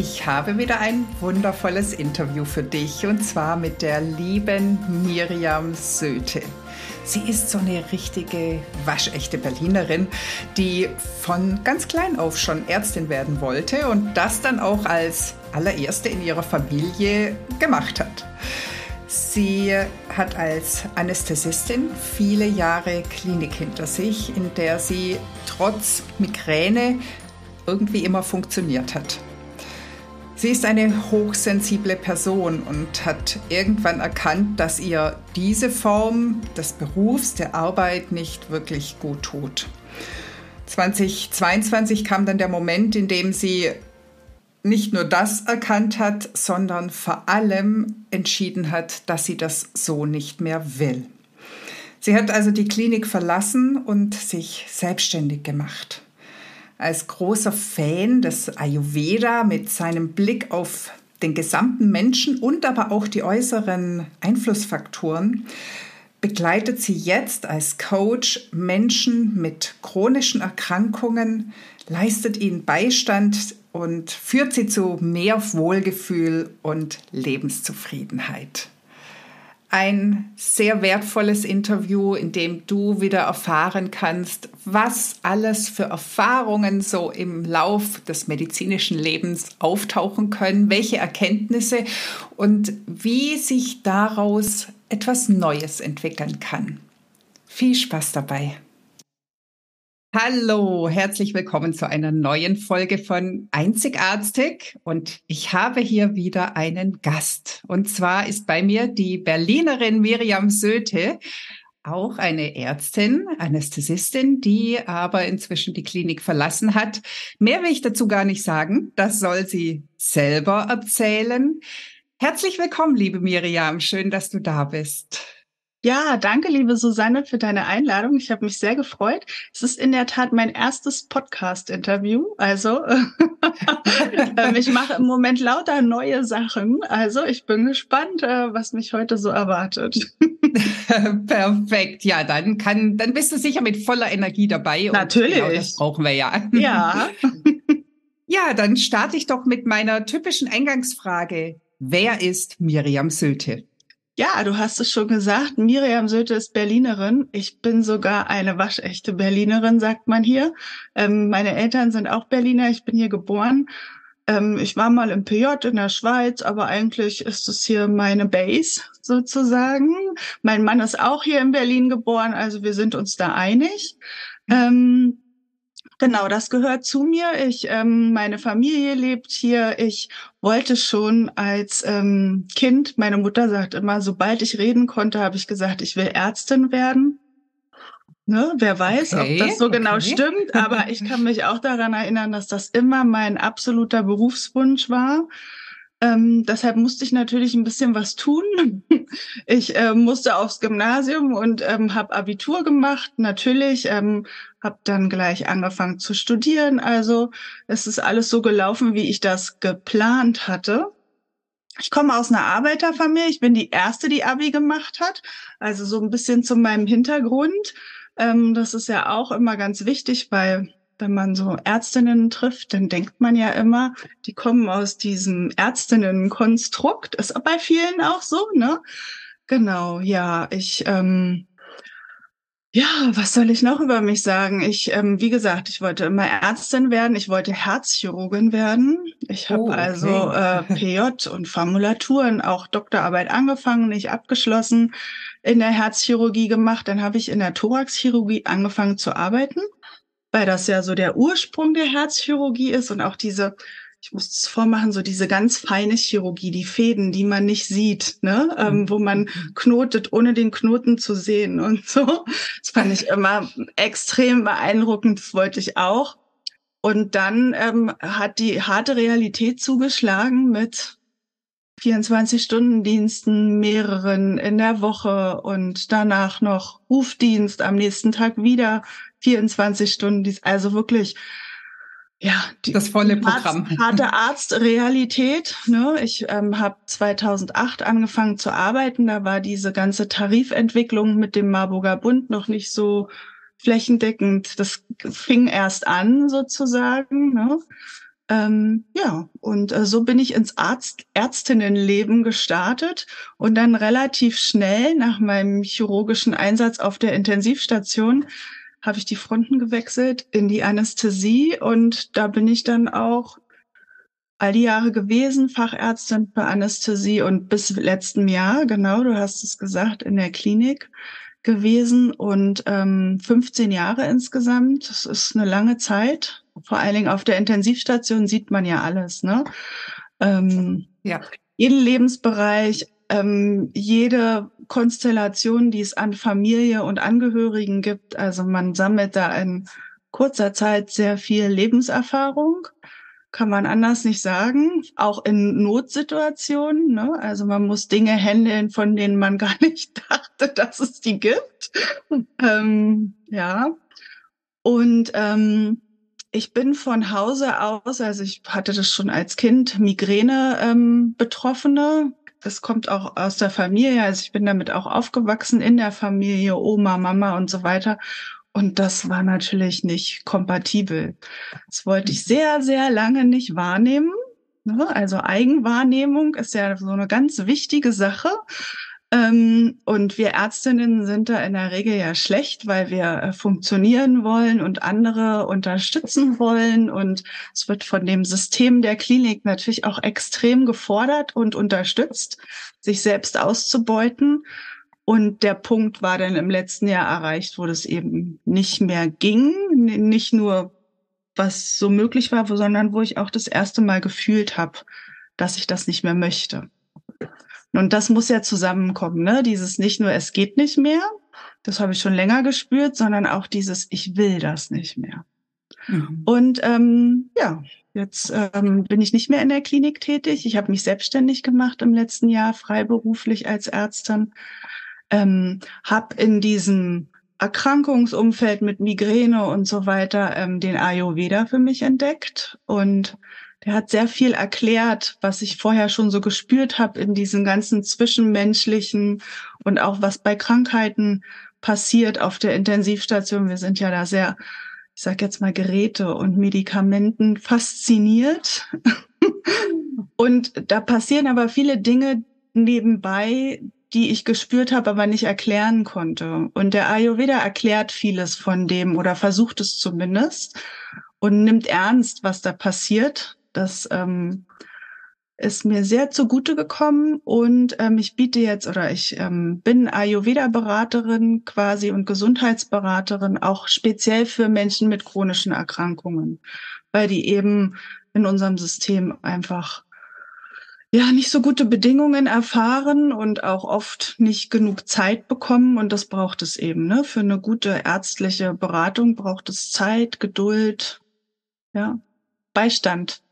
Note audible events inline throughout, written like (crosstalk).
Ich habe wieder ein wundervolles Interview für dich und zwar mit der lieben Miriam Söte. Sie ist so eine richtige waschechte Berlinerin, die von ganz klein auf schon Ärztin werden wollte und das dann auch als allererste in ihrer Familie gemacht hat. Sie hat als Anästhesistin viele Jahre Klinik hinter sich, in der sie trotz Migräne irgendwie immer funktioniert hat. Sie ist eine hochsensible Person und hat irgendwann erkannt, dass ihr diese Form des Berufs, der Arbeit nicht wirklich gut tut. 2022 kam dann der Moment, in dem sie nicht nur das erkannt hat, sondern vor allem entschieden hat, dass sie das so nicht mehr will. Sie hat also die Klinik verlassen und sich selbstständig gemacht als großer Fan des Ayurveda mit seinem Blick auf den gesamten Menschen und aber auch die äußeren Einflussfaktoren begleitet sie jetzt als Coach Menschen mit chronischen Erkrankungen, leistet ihnen Beistand und führt sie zu mehr Wohlgefühl und Lebenszufriedenheit ein sehr wertvolles Interview, in dem du wieder erfahren kannst, was alles für Erfahrungen so im Lauf des medizinischen Lebens auftauchen können, welche Erkenntnisse und wie sich daraus etwas Neues entwickeln kann. Viel Spaß dabei. Hallo, herzlich willkommen zu einer neuen Folge von Einzigartig. Und ich habe hier wieder einen Gast. Und zwar ist bei mir die Berlinerin Miriam Söte, auch eine Ärztin, Anästhesistin, die aber inzwischen die Klinik verlassen hat. Mehr will ich dazu gar nicht sagen. Das soll sie selber erzählen. Herzlich willkommen, liebe Miriam. Schön, dass du da bist. Ja, danke, liebe Susanne, für deine Einladung. Ich habe mich sehr gefreut. Es ist in der Tat mein erstes Podcast-Interview. Also, (laughs) ähm, ich mache im Moment lauter neue Sachen. Also, ich bin gespannt, äh, was mich heute so erwartet. (laughs) Perfekt. Ja, dann kann, dann bist du sicher mit voller Energie dabei. Natürlich. Genau das brauchen wir ja. Ja. (laughs) ja, dann starte ich doch mit meiner typischen Eingangsfrage. Wer ist Miriam Söte? Ja, du hast es schon gesagt. Miriam Söte ist Berlinerin. Ich bin sogar eine waschechte Berlinerin, sagt man hier. Ähm, meine Eltern sind auch Berliner. Ich bin hier geboren. Ähm, ich war mal im PJ in der Schweiz, aber eigentlich ist es hier meine Base sozusagen. Mein Mann ist auch hier in Berlin geboren, also wir sind uns da einig. Ähm, Genau, das gehört zu mir. Ich, ähm, meine Familie lebt hier. Ich wollte schon als ähm, Kind, meine Mutter sagt immer, sobald ich reden konnte, habe ich gesagt, ich will Ärztin werden. Ne, wer weiß, okay, ob das so genau okay. genau stimmt, aber ich kann mich auch daran erinnern, dass das immer mein absoluter Berufswunsch war. Ähm, deshalb musste ich natürlich ein bisschen was tun. (laughs) Ich äh, musste aufs Gymnasium und ähm, habe Abitur gemacht. Natürlich ähm, habe dann gleich angefangen zu studieren. Also es ist alles so gelaufen, wie ich das geplant hatte. Ich komme aus einer Arbeiterfamilie. Ich bin die erste, die Abi gemacht hat. Also so ein bisschen zu meinem Hintergrund. Ähm, das ist ja auch immer ganz wichtig, weil wenn man so Ärztinnen trifft, dann denkt man ja immer, die kommen aus diesem Ärztinnenkonstrukt. Ist bei vielen auch so, ne? Genau, ja, ich, ähm, ja, was soll ich noch über mich sagen? Ich, ähm, wie gesagt, ich wollte immer Ärztin werden, ich wollte Herzchirurgin werden. Ich habe oh, okay. also äh, PJ und Formulaturen, auch Doktorarbeit angefangen, nicht abgeschlossen, in der Herzchirurgie gemacht. Dann habe ich in der Thoraxchirurgie angefangen zu arbeiten weil das ja so der Ursprung der Herzchirurgie ist und auch diese, ich muss es vormachen, so diese ganz feine Chirurgie, die Fäden, die man nicht sieht, ne, ähm, wo man mhm. knotet, ohne den Knoten zu sehen und (laughs) so. Das fand ich immer extrem beeindruckend, das wollte ich auch. Und dann ähm, hat die harte Realität zugeschlagen mit 24-Stunden-Diensten, mehreren in der Woche und danach noch Rufdienst, am nächsten Tag wieder 24 Stunden. Dienst. Also wirklich, ja, die, das volle Programm. Arzt, harte (laughs) Arztrealität. Ne? Ich ähm, habe 2008 angefangen zu arbeiten. Da war diese ganze Tarifentwicklung mit dem Marburger Bund noch nicht so flächendeckend. Das fing erst an sozusagen. Ne? Ähm, ja, und äh, so bin ich ins Arzt Ärztinnenleben gestartet und dann relativ schnell nach meinem chirurgischen Einsatz auf der Intensivstation habe ich die Fronten gewechselt in die Anästhesie und da bin ich dann auch all die Jahre gewesen, Fachärztin für Anästhesie und bis letztem Jahr, genau, du hast es gesagt, in der Klinik gewesen und ähm, 15 Jahre insgesamt. Das ist eine lange Zeit. Vor allen Dingen auf der Intensivstation sieht man ja alles, ne? Ähm, ja. Jeden Lebensbereich, ähm, jede Konstellation, die es an Familie und Angehörigen gibt. Also man sammelt da in kurzer Zeit sehr viel Lebenserfahrung kann man anders nicht sagen. Auch in Notsituationen. Ne? Also man muss Dinge handeln, von denen man (laughs) gar nicht dachte, dass es die gibt. ähm, ja. Und ähm, ich bin von Hause aus, also ich hatte das schon als Kind, Migräne ähm, Das kommt auch aus der Familie. Also ich bin damit auch aufgewachsen in der Familie, Oma, Mama und so weiter. Und das war natürlich nicht kompatibel. Das wollte ich sehr, sehr lange nicht wahrnehmen. Ne? Also Eigenwahrnehmung ist ja so eine ganz wichtige Sache. Ähm, und wir Ärztinnen sind da in der Regel ja schlecht, weil wir äh, funktionieren wollen und andere unterstützen wollen. Und es wird von dem System der Klinik natürlich auch extrem gefordert und unterstützt, sich selbst auszubeuten. Und der Punkt war dann im letzten Jahr erreicht, wo das eben nicht mehr ging. Nicht nur, was so möglich war, sondern wo ich auch das erste Mal gefühlt habe, dass ich das nicht mehr möchte. Und das muss ja zusammenkommen, ne? Dieses nicht nur, es geht nicht mehr, das habe ich schon länger gespürt, sondern auch dieses, ich will das nicht mehr. Mhm. Und ähm, ja, jetzt ähm, bin ich nicht mehr in der Klinik tätig. Ich habe mich selbstständig gemacht im letzten Jahr, freiberuflich als Ärztin ähm, habe in diesem Erkrankungsumfeld mit Migräne und so weiter ähm, den Ayurveda für mich entdeckt und der hat sehr viel erklärt, was ich vorher schon so gespürt habe in diesen ganzen zwischenmenschlichen und auch was bei Krankheiten passiert auf der Intensivstation. Wir sind ja da sehr, ich sag jetzt mal Geräte und Medikamenten fasziniert. (laughs) und da passieren aber viele Dinge nebenbei, die ich gespürt habe, aber nicht erklären konnte. Und der Ayurveda erklärt vieles von dem oder versucht es zumindest und nimmt ernst, was da passiert. Das ähm, ist mir sehr zugute gekommen und ähm, ich biete jetzt oder ich ähm, bin Ayurveda-Beraterin quasi und Gesundheitsberaterin auch speziell für Menschen mit chronischen Erkrankungen, weil die eben in unserem System einfach ja nicht so gute Bedingungen erfahren und auch oft nicht genug Zeit bekommen und das braucht es eben. Ne? Für eine gute ärztliche Beratung braucht es Zeit, Geduld, ja, Beistand.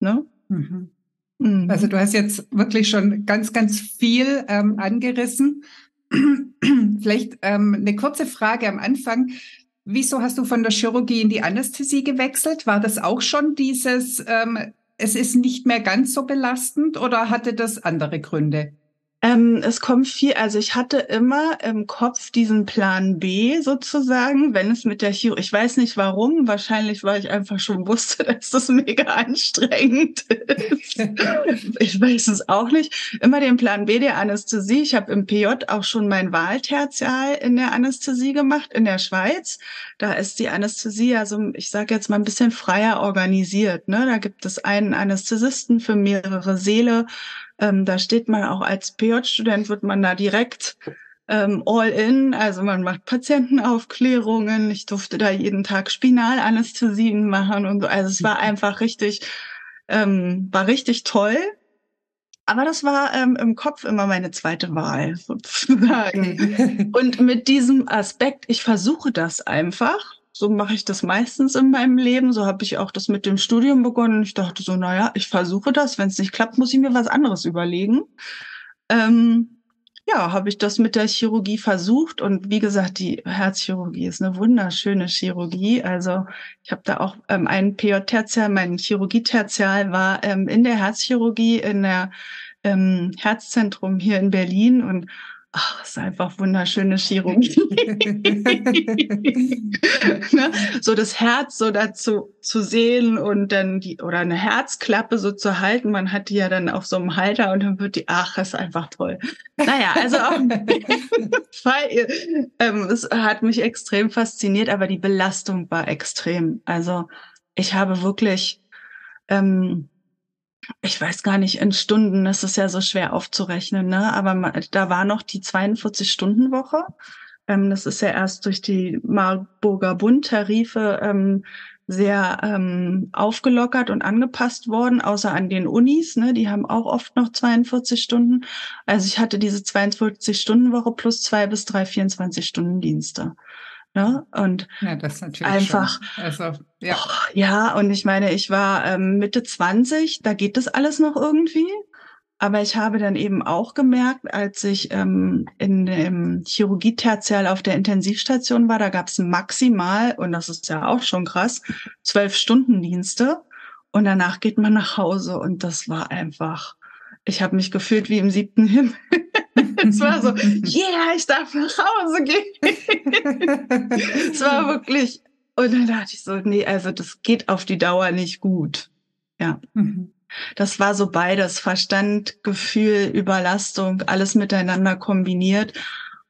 Ne? Mhm. Mhm. Also du hast jetzt wirklich schon ganz, ganz viel ähm, angerissen. (clears throat) Vielleicht ähm, eine kurze Frage am Anfang. Wieso hast du von der Chirurgie in die Anästhesie gewechselt? War das auch schon dieses ähm, es ist nicht mehr ganz so belastend oder hatte das andere Gründe? Ähm, es kommt viel, also ich hatte immer im Kopf diesen Plan B sozusagen, wenn es mit der Chiro, ich weiß nicht warum, wahrscheinlich, weil ich einfach schon wusste, (laughs) dass das mega anstrengend ist. (laughs) ich weiß es auch nicht. Immer den Plan B der Anästhesie. Ich habe im PJ auch schon mein Wahltertial in der Anästhesie gemacht, in der Schweiz. Da ist die Anästhesie also, ich sage jetzt mal ein bisschen freier organisiert. Ne? Da gibt es einen Anästhesisten für mehrere Säle ähm, da steht man auch als PJ-Student, wird man da direkt ähm, all in. Also man macht Patientenaufklärungen. Ich durfte da jeden Tag Spinalanästhesien machen und so. Also es war einfach richtig, ähm, war richtig toll. Aber das war ähm, im Kopf immer meine zweite Wahl sozusagen. und mit diesem Aspekt, ich versuche das einfach So mache ich das meistens in meinem Leben. So habe ich auch das mit dem Studium begonnen. Ich dachte so, naja, ich versuche das. Wenn es nicht klappt, muss ich mir was anderes überlegen. Ähm, ja, habe ich das mit der Chirurgie versucht und wie gesagt, die Herzchirurgie ist eine wunderschöne Chirurgie. Also ich habe da auch ähm, ein PJ-Tertial, mein Chirurgie-Tertial war ähm, in der Herzchirurgie in der ähm, Herzzentrum hier in Berlin und Ach, ist einfach wunderschöne Chirurgie. (laughs) (laughs) ne? So das Herz so dazu zu sehen und dann die, oder eine Herzklappe so zu halten. Man hat die ja dann auf so einem Halter und dann wird die, ach, ist einfach toll. Naja, also auch, (laughs) Fall, ähm, es hat mich extrem fasziniert, aber die Belastung war extrem. Also ich habe wirklich, ähm, ich weiß gar nicht, in Stunden, das ist ja so schwer aufzurechnen, ne? Aber da war noch die 42-Stunden-Woche. Ähm, das ist ja erst durch die Marburger Bund-Tarife ähm, sehr ähm, aufgelockert und angepasst worden, außer an den Unis, ne? Die haben auch oft noch 42 Stunden. Also ich hatte diese 42-Stunden-Woche plus zwei bis drei 24-Stunden-Dienste. Ne? Und ja, das natürlich einfach, also, ja. Oh, ja, und ich meine, ich war ähm, Mitte 20, da geht das alles noch irgendwie. Aber ich habe dann eben auch gemerkt, als ich ähm, in dem Chirurgie-Tertial auf der Intensivstation war, da gab es maximal, und das ist ja auch schon krass, zwölf Stunden Dienste. Und danach geht man nach Hause und das war einfach, ich habe mich gefühlt wie im siebten (laughs) Himmel. (laughs) es war so, yeah, ich darf nach Hause gehen. (laughs) es war wirklich, und dann dachte ich so, nee, also das geht auf die Dauer nicht gut. Ja. Mhm. Das war so beides, Verstand, Gefühl, Überlastung, alles miteinander kombiniert.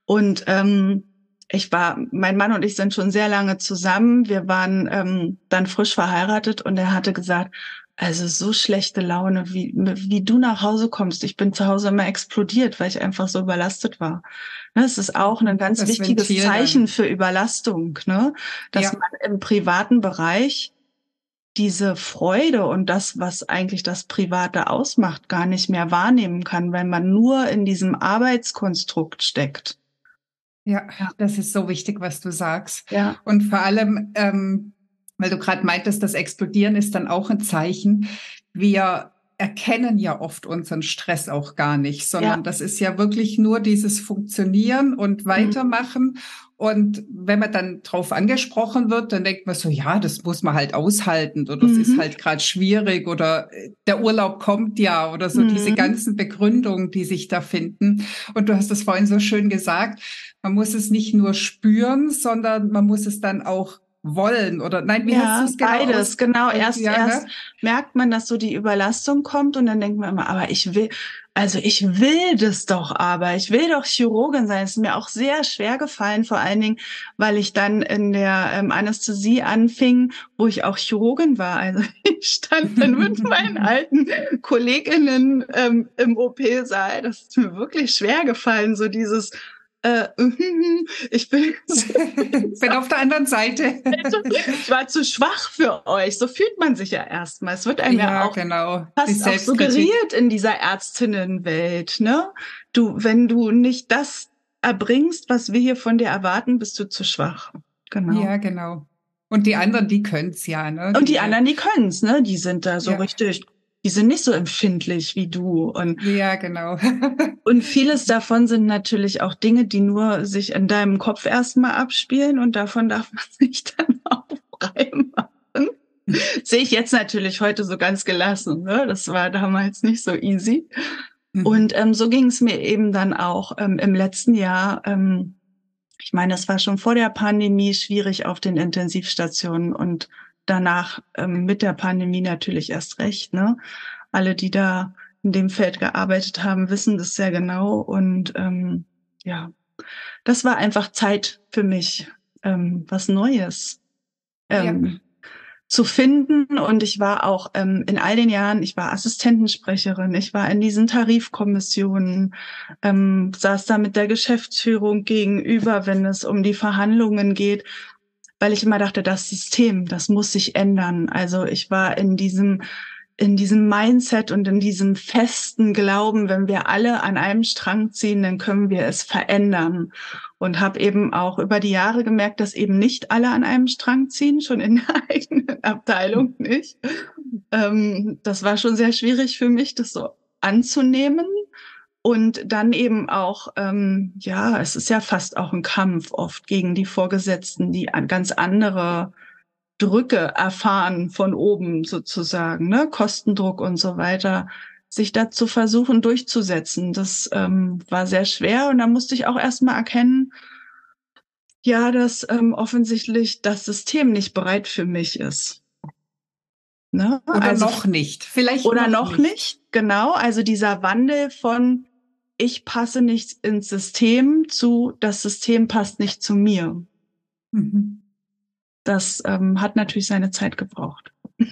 Und ähm, ich war, mein Mann und ich sind schon sehr lange zusammen. Wir waren ähm, dann frisch verheiratet und er hatte gesagt, also so schlechte Laune, wie, wie du nach Hause kommst. Ich bin zu Hause immer explodiert, weil ich einfach so überlastet war. Das ist auch ein ganz das wichtiges Ventil Zeichen dann. für Überlastung, ne? dass ja. man im privaten Bereich diese Freude und das, was eigentlich das Private ausmacht, gar nicht mehr wahrnehmen kann, weil man nur in diesem Arbeitskonstrukt steckt. Ja, ja. das ist so wichtig, was du sagst. Ja. Und vor allem, ähm, weil du gerade meintest, das Explodieren ist dann auch ein Zeichen. Wir erkennen ja oft unseren Stress auch gar nicht, sondern ja. das ist ja wirklich nur dieses Funktionieren und mhm. Weitermachen. Mhm. Und wenn man dann drauf angesprochen wird, dann denkt man so, ja, das muss man halt aushalten oder das mhm. ist halt gerade schwierig oder äh, der Urlaub kommt ja oder so mhm. diese ganzen Begründungen, die sich da finden. Und du hast es vorhin so schön gesagt, man muss es nicht nur spüren, sondern man muss es dann auch wollen oder nein, wie ja, hast du es genau? Beides, genau. Erst, ja, ne? erst merkt man, dass so die Überlastung kommt und dann denkt man immer, aber ich will, also ich will das doch aber, ich will doch Chirurgin sein. Es ist mir auch sehr schwer gefallen, vor allen Dingen, weil ich dann in der ähm, Anästhesie anfing, wo ich auch Chirurgin war. Also (laughs) ich stand dann mit (laughs) meinen alten Kolleginnen ähm, im OP-Saal. Das ist mir wirklich schwer gefallen, so dieses äh, (laughs) ich bin, (laughs) bin auf der anderen Seite. ich war zu schwach für euch. So fühlt man sich ja erstmal. Es wird einem ja, ja auch genau. fast auch suggeriert in dieser Ärztinnenwelt. Ne? Du, wenn du nicht das erbringst, was wir hier von dir erwarten, bist du zu schwach. Genau. Ja, genau. Und die anderen, die können's ja, ne? Und die anderen, die können's, ne? Die sind da so ja. richtig die sind nicht so empfindlich wie du. Und, ja, genau. (laughs) und vieles davon sind natürlich auch Dinge, die nur sich in deinem Kopf erstmal abspielen und davon darf man (laughs) sich dann auch frei machen. Sehe ich jetzt natürlich heute so ganz gelassen. Ne? Das war damals nicht so easy. Mhm. Und ähm, so ging es mir eben dann auch ähm, im letzten Jahr. Ähm, ich meine, es war schon vor der Pandemie schwierig auf den Intensivstationen und danach ähm, mit der Pandemie natürlich erst recht. Ne? Alle, die da in dem Feld gearbeitet haben, wissen das sehr genau. Und ähm, ja, das war einfach Zeit für mich, ähm, was Neues ähm, ja. zu finden. Und ich war auch ähm, in all den Jahren, ich war Assistentensprecherin, ich war in diesen Tarifkommissionen, ähm, saß da mit der Geschäftsführung gegenüber, wenn es um die Verhandlungen geht weil ich immer dachte, das System, das muss sich ändern. Also ich war in diesem in diesem Mindset und in diesem festen Glauben, wenn wir alle an einem Strang ziehen, dann können wir es verändern. Und habe eben auch über die Jahre gemerkt, dass eben nicht alle an einem Strang ziehen, schon in der (laughs) eigenen Abteilung nicht. Ähm, das war schon sehr schwierig für mich, das so anzunehmen. Und dann eben auch, ähm, ja, es ist ja fast auch ein Kampf oft gegen die Vorgesetzten, die ganz andere Drücke erfahren von oben sozusagen, ne, Kostendruck und so weiter, sich dazu versuchen durchzusetzen. Das ähm, war sehr schwer und da musste ich auch erstmal erkennen, ja, dass ähm, offensichtlich das System nicht bereit für mich ist. Ne? Oder also, noch nicht. Vielleicht oder noch, noch nicht. nicht. Genau. Also dieser Wandel von ich passe nicht ins System zu, das System passt nicht zu mir. Mhm das ähm, hat natürlich seine Zeit gebraucht. (laughs)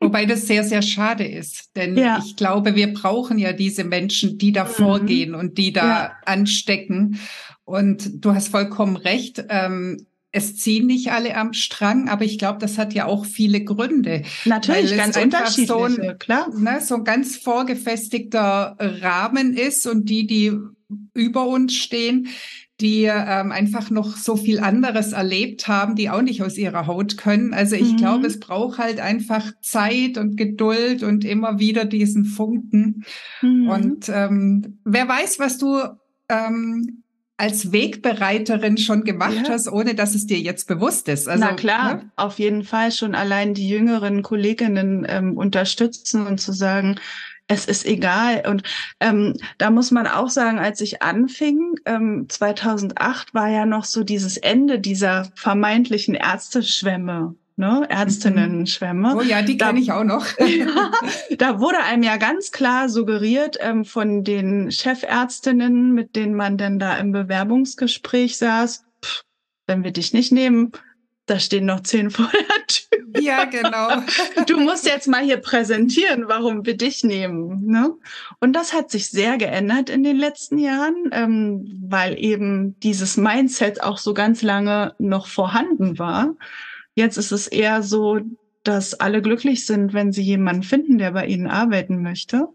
Wobei das sehr, sehr schade ist. Denn ja. ich glaube, wir brauchen ja diese Menschen, die da mhm. vorgehen und die da ja. anstecken. Und du hast vollkommen recht. Ähm, es ziehen nicht alle am Strang, aber ich glaube, das hat ja auch viele Gründe. Natürlich, ganz unterschiedliche, so ein, klar. Ne, so ein ganz vorgefestigter Rahmen ist und die, die über uns stehen, die ähm, einfach noch so viel anderes erlebt haben, die auch nicht aus ihrer Haut können. Also ich mhm. glaube, es braucht halt einfach Zeit und Geduld und immer wieder diesen Funken. Mhm. Und ähm, wer weiß, was du ähm, als Wegbereiterin schon gemacht ja. hast, ohne dass es dir jetzt bewusst ist. Also, Na klar, ne? auf jeden Fall schon allein die jüngeren Kolleginnen ähm, unterstützen und zu sagen, es ist egal. Und ähm, da muss man auch sagen, als ich anfing, ähm, 2008 war ja noch so dieses Ende dieser vermeintlichen Ärzteschwämme. Ne, Ärztinnen-Schwämme. Oh ja, die kenne ich auch noch. (laughs) da wurde einem ja ganz klar suggeriert ähm, von den Chefärztinnen, mit denen man denn da im Bewerbungsgespräch saß, pff, wenn wir dich nicht nehmen, da stehen noch zehn vor der Tür. Ja, genau. (laughs) Du musst jetzt mal hier präsentieren, warum wir dich nehmen. Ne? Und das hat sich sehr geändert in den letzten Jahren, ähm, weil eben dieses Mindset auch so ganz lange noch vorhanden war. Jetzt ist es eher so, dass alle glücklich sind, wenn sie jemanden finden, der bei ihnen arbeiten möchte.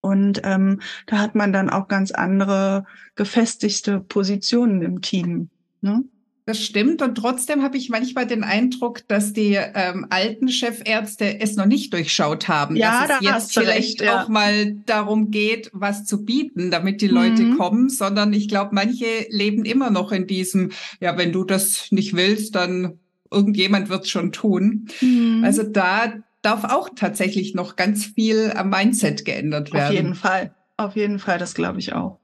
Und ähm, da hat man dann auch ganz andere gefestigte Positionen im Team. Ne? Das stimmt. Und trotzdem habe ich manchmal den Eindruck, dass die ähm, alten Chefärzte es noch nicht durchschaut haben. Ja, dass es da jetzt vielleicht recht, ja. auch mal darum geht, was zu bieten, damit die Leute mhm. kommen, sondern ich glaube, manche leben immer noch in diesem, ja, wenn du das nicht willst, dann irgendjemand wird es schon tun. Mhm. Also da darf auch tatsächlich noch ganz viel am Mindset geändert werden. Auf jeden Fall. Auf jeden Fall, das glaube ich auch.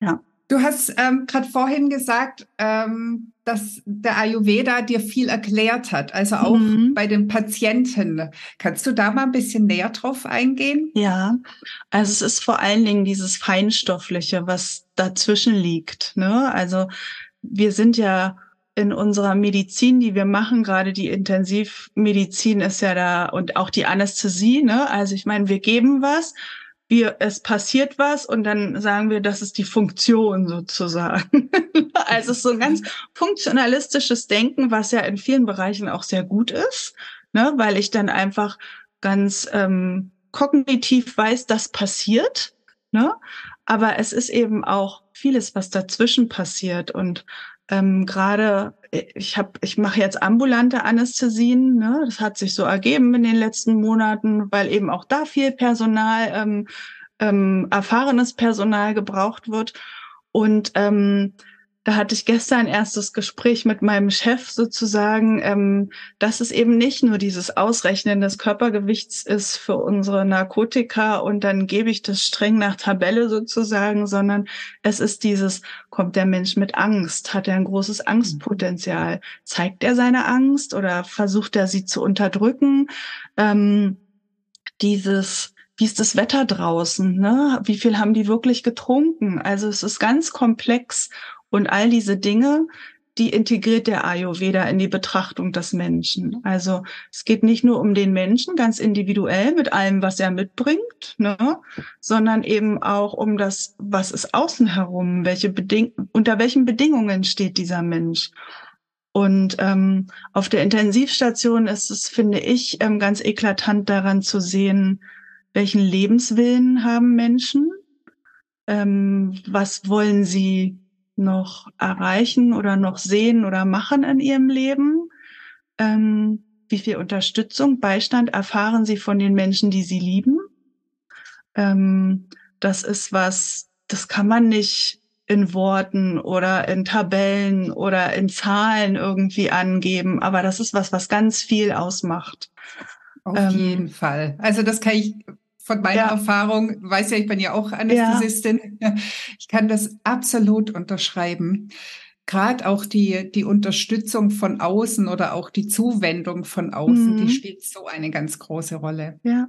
Ja. Du hast ähm, gerade vorhin gesagt, ähm, dass der Ayurveda dir viel erklärt hat, also auch mhm. bei den Patienten. Kannst du da mal ein bisschen näher drauf eingehen? Ja, also es ist vor allen Dingen dieses Feinstoffliche, was dazwischen liegt. Ne? Also wir sind ja in unserer Medizin, die wir machen, gerade die Intensivmedizin ist ja da und auch die Anästhesie. Ne? Also ich meine, wir geben was wir, es passiert was und dann sagen wir, das ist die Funktion sozusagen. (laughs) also es ist so ein ganz funktionalistisches Denken, was ja in vielen Bereichen auch sehr gut ist, ne, weil ich dann einfach ganz ähm, kognitiv weiß, das passiert, ne? Aber es ist eben auch vieles, was dazwischen passiert und ähm, gerade ich habe ich mache jetzt ambulante Anästhesien ne? das hat sich so ergeben in den letzten Monaten weil eben auch da viel Personal ähm, ähm, erfahrenes Personal gebraucht wird und ähm, da hatte ich gestern ein erstes Gespräch mit meinem Chef sozusagen, ähm, dass es eben nicht nur dieses Ausrechnen des Körpergewichts ist für unsere Narkotika und dann gebe ich das streng nach Tabelle sozusagen, sondern es ist dieses, kommt der Mensch mit Angst, hat er ein großes Angstpotenzial, zeigt er seine Angst oder versucht er sie zu unterdrücken? Ähm, dieses wie ist das Wetter draußen, ne? Wie viel haben die wirklich getrunken? Also es ist ganz komplex und all diese Dinge, die integriert der Ayurveda in die Betrachtung des Menschen. Also es geht nicht nur um den Menschen ganz individuell mit allem, was er mitbringt, ne, sondern eben auch um das, was ist außen herum, welche Beding unter welchen Bedingungen steht dieser Mensch. Und ähm, auf der Intensivstation ist es, finde ich, ähm, ganz eklatant daran zu sehen, welchen Lebenswillen haben Menschen, ähm, was wollen sie noch erreichen oder noch sehen oder machen in ihrem Leben, ähm, wie viel Unterstützung, Beistand erfahren sie von den Menschen, die sie lieben. Ähm, das ist was, das kann man nicht in Worten oder in Tabellen oder in Zahlen irgendwie angeben, aber das ist was, was ganz viel ausmacht. Auf ähm, jeden Fall. Also das kann ich von meiner ja. Erfahrung, weiß ja, ich bin ja auch Anästhesistin, ja. (laughs) ich kann das absolut unterschreiben. Gerade auch die, die Unterstützung von außen oder auch die Zuwendung von außen, mhm. die spielt so eine ganz große Rolle. Ja.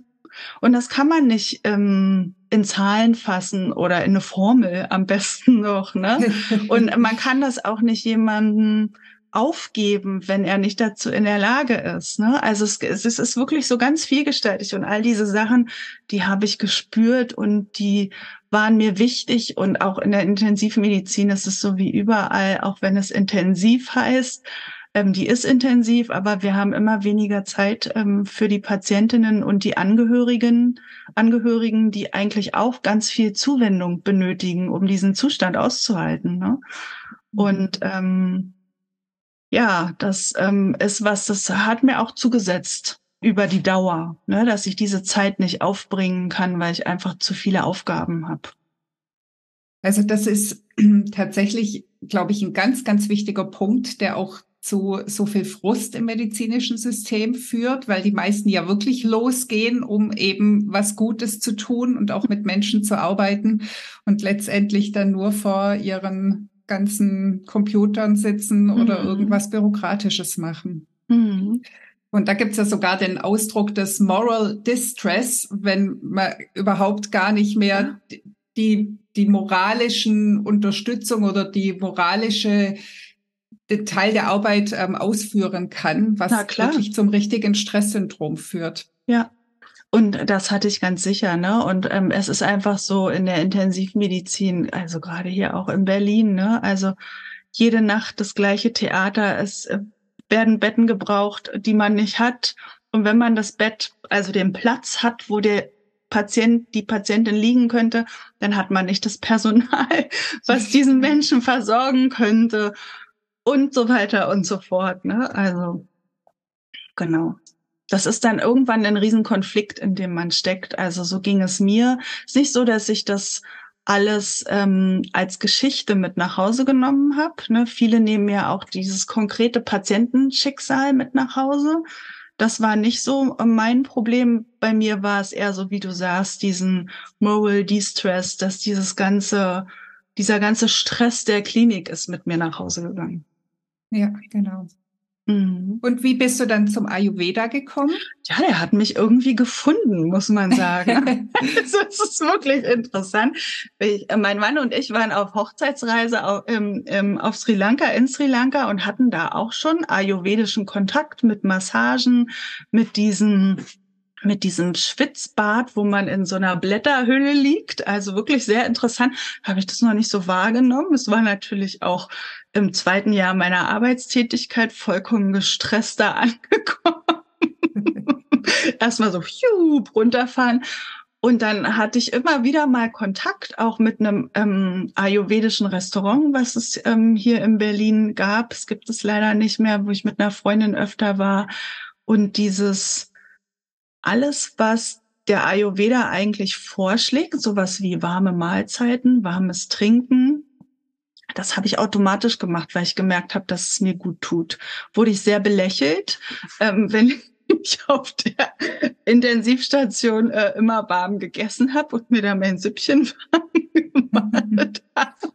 Und das kann man nicht ähm, in Zahlen fassen oder in eine Formel am besten (laughs) noch. Ne? (laughs) Und man kann das auch nicht jemandem aufgeben, wenn er nicht dazu in der Lage ist. Ne? Also es, es ist wirklich so ganz vielgestaltig und all diese Sachen, die habe ich gespürt und die waren mir wichtig und auch in der Intensivmedizin ist es so wie überall, auch wenn es intensiv heißt, ähm, die ist intensiv, aber wir haben immer weniger Zeit ähm, für die Patientinnen und die Angehörigen, Angehörigen, die eigentlich auch ganz viel Zuwendung benötigen, um diesen Zustand auszuhalten. Ne? Mhm. Und ähm, ja, das ähm, ist was, das hat mir auch zugesetzt über die Dauer, ne, dass ich diese Zeit nicht aufbringen kann, weil ich einfach zu viele Aufgaben habe. Also das ist (clears throat) tatsächlich, glaube ich, ein ganz, ganz wichtiger Punkt, der auch zu so viel Frust im medizinischen System führt, weil die meisten ja wirklich losgehen, um eben was Gutes zu tun und auch mit Menschen zu arbeiten und letztendlich dann nur vor ihren ganzen Computern sitzen oder mhm. irgendwas Bürokratisches machen. Mhm. Und da gibt's ja sogar den Ausdruck des Moral Distress, wenn man überhaupt gar nicht mehr die, die moralischen Unterstützung oder die moralische Teil der Arbeit ähm, ausführen kann, was wirklich zum richtigen Stresssyndrom führt. Ja. Und das hatte ich ganz sicher, ne? Und ähm, es ist einfach so in der Intensivmedizin, also gerade hier auch in Berlin, ne? Also jede Nacht das gleiche Theater, es äh, werden Betten gebraucht, die man nicht hat. Und wenn man das Bett, also den Platz hat, wo der Patient, die Patientin liegen könnte, dann hat man nicht das Personal, (laughs) was diesen Menschen versorgen könnte und so weiter und so fort. Ne? Also genau. Das ist dann irgendwann ein Riesenkonflikt, in dem man steckt. Also so ging es mir. Es ist nicht so, dass ich das alles ähm, als Geschichte mit nach Hause genommen habe. Ne? Viele nehmen ja auch dieses konkrete Patientenschicksal mit nach Hause. Das war nicht so mein Problem. Bei mir war es eher so, wie du sagst, diesen Moral Distress, dass dieses ganze, dieser ganze Stress der Klinik ist mit mir nach Hause gegangen. Ja, genau. Mhm. Und wie bist du dann zum Ayurveda gekommen? Ja, der hat mich irgendwie gefunden, muss man sagen. (laughs) (laughs) also, es ist wirklich interessant. Ich, äh, mein Mann und ich waren auf Hochzeitsreise auf, ähm, ähm, auf Sri Lanka, in Sri Lanka und hatten da auch schon ayurvedischen Kontakt mit Massagen, mit diesen mit diesem Schwitzbad, wo man in so einer Blätterhülle liegt. Also wirklich sehr interessant. Habe ich das noch nicht so wahrgenommen. Es war natürlich auch im zweiten Jahr meiner Arbeitstätigkeit vollkommen gestresst da (laughs) angekommen. Erstmal so pfiuh, runterfahren. Und dann hatte ich immer wieder mal Kontakt auch mit einem ähm, ayurvedischen Restaurant, was es ähm, hier in Berlin gab. Es gibt es leider nicht mehr, wo ich mit einer Freundin öfter war. Und dieses alles, was der Ayurveda eigentlich vorschlägt, sowas wie warme Mahlzeiten, warmes Trinken, das habe ich automatisch gemacht, weil ich gemerkt habe, dass es mir gut tut. Wurde ich sehr belächelt, ähm, (laughs) wenn ich auf der Intensivstation äh, immer warm gegessen habe und mir da mein Süppchen (laughs) warm gemacht habe.